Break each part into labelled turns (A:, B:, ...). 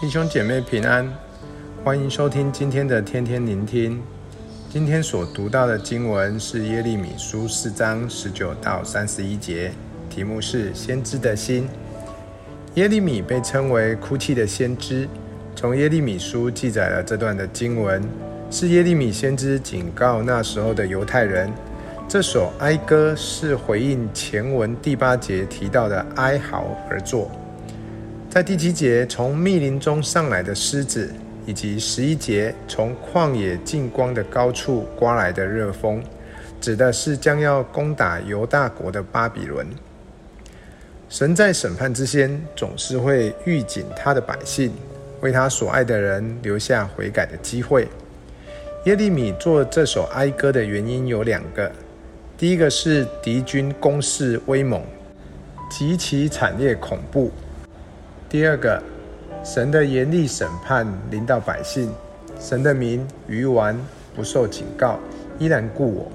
A: 弟兄姐妹平安，欢迎收听今天的天天聆听。今天所读到的经文是耶利米书四章十九到三十一节，题目是先知的心。耶利米被称为哭泣的先知。从耶利米书记载了这段的经文，是耶利米先知警告那时候的犹太人。这首哀歌是回应前文第八节提到的哀嚎而作。在第七节，从密林中上来的狮子，以及十一节从旷野近光的高处刮来的热风，指的是将要攻打犹大国的巴比伦。神在审判之先，总是会预警他的百姓，为他所爱的人留下悔改的机会。耶利米作这首哀歌的原因有两个：第一个是敌军攻势威猛，极其惨烈恐怖。第二个，神的严厉审判临到百姓，神的名愚顽不受警告，依然故我。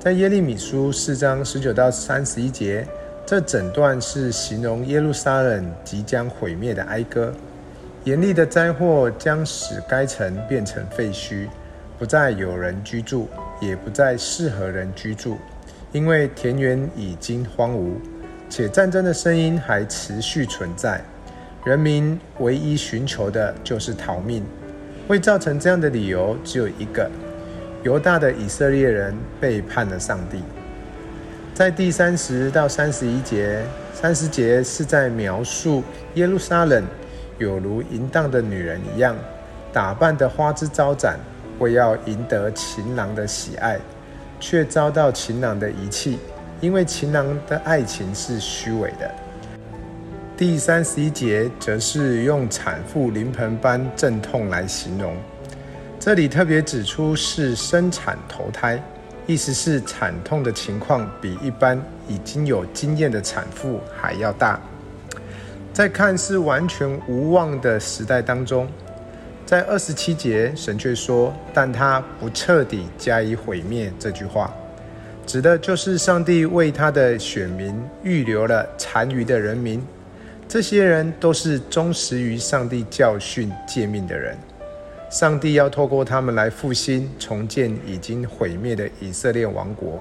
A: 在耶利米书四章十九到三十一节，这整段是形容耶路撒冷即将毁灭的哀歌。严厉的灾祸将使该城变成废墟，不再有人居住，也不再适合人居住，因为田园已经荒芜，且战争的声音还持续存在。人民唯一寻求的就是逃命，会造成这样的理由只有一个：犹大的以色列人背叛了上帝。在第三十到三十一节，三十节是在描述耶路撒冷有如淫荡的女人一样，打扮得花枝招展，为要赢得情郎的喜爱，却遭到情郎的遗弃，因为情郎的爱情是虚伪的。第三十一节则是用产妇临盆般阵痛来形容，这里特别指出是生产头胎，意思是产痛的情况比一般已经有经验的产妇还要大。在看似完全无望的时代当中，在二十七节神却说：“但他不彻底加以毁灭。”这句话指的就是上帝为他的选民预留了残余的人民。这些人都是忠实于上帝教训诫命的人，上帝要透过他们来复兴、重建已经毁灭的以色列王国。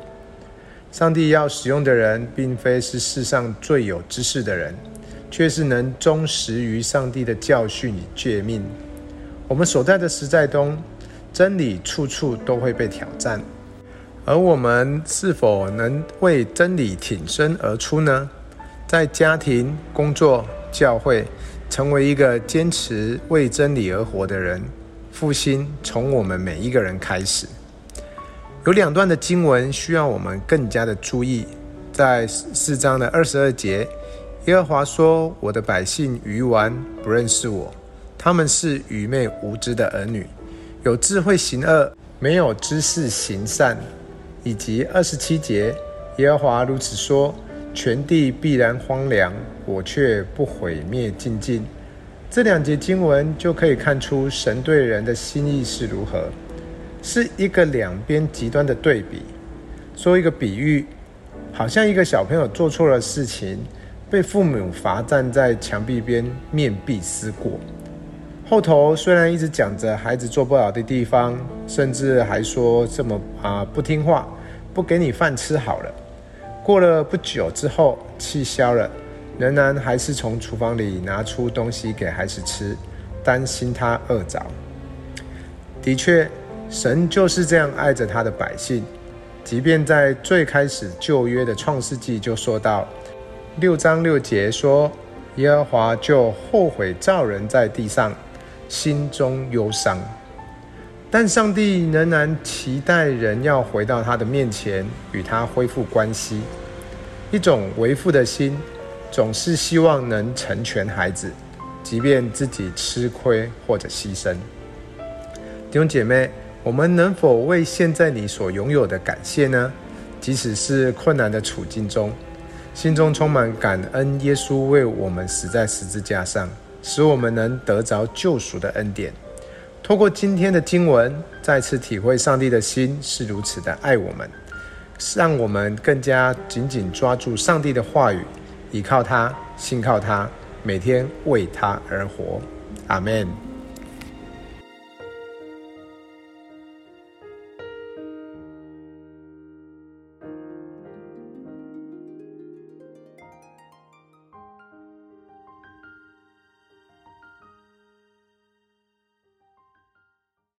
A: 上帝要使用的人，并非是世上最有知识的人，却是能忠实于上帝的教训与诫命。我们所在的时代中，真理处处都会被挑战，而我们是否能为真理挺身而出呢？在家庭、工作、教会，成为一个坚持为真理而活的人。复兴从我们每一个人开始。有两段的经文需要我们更加的注意。在四章的二十二节，耶和华说：“我的百姓愚顽，不认识我，他们是愚昧无知的儿女，有智慧行恶，没有知识行善。”以及二十七节，耶和华如此说。全地必然荒凉，我却不毁灭净尽。这两节经文就可以看出神对人的心意是如何，是一个两边极端的对比。说一个比喻，好像一个小朋友做错了事情，被父母罚站在墙壁边面壁思过。后头虽然一直讲着孩子做不好的地方，甚至还说这么啊不听话，不给你饭吃好了。过了不久之后，气消了，仍然还是从厨房里拿出东西给孩子吃，担心他饿着。的确，神就是这样爱着他的百姓，即便在最开始旧约的创世纪就说到六章六节说，耶和华就后悔造人在地上，心中忧伤。但上帝仍然期待人要回到他的面前，与他恢复关系。一种为父的心，总是希望能成全孩子，即便自己吃亏或者牺牲。弟兄姐妹，我们能否为现在你所拥有的感谢呢？即使是困难的处境中，心中充满感恩，耶稣为我们死在十字架上，使我们能得着救赎的恩典。透过今天的经文，再次体会上帝的心是如此的爱我们，让我们更加紧紧抓住上帝的话语，依靠他，信靠他，每天为他而活。阿门。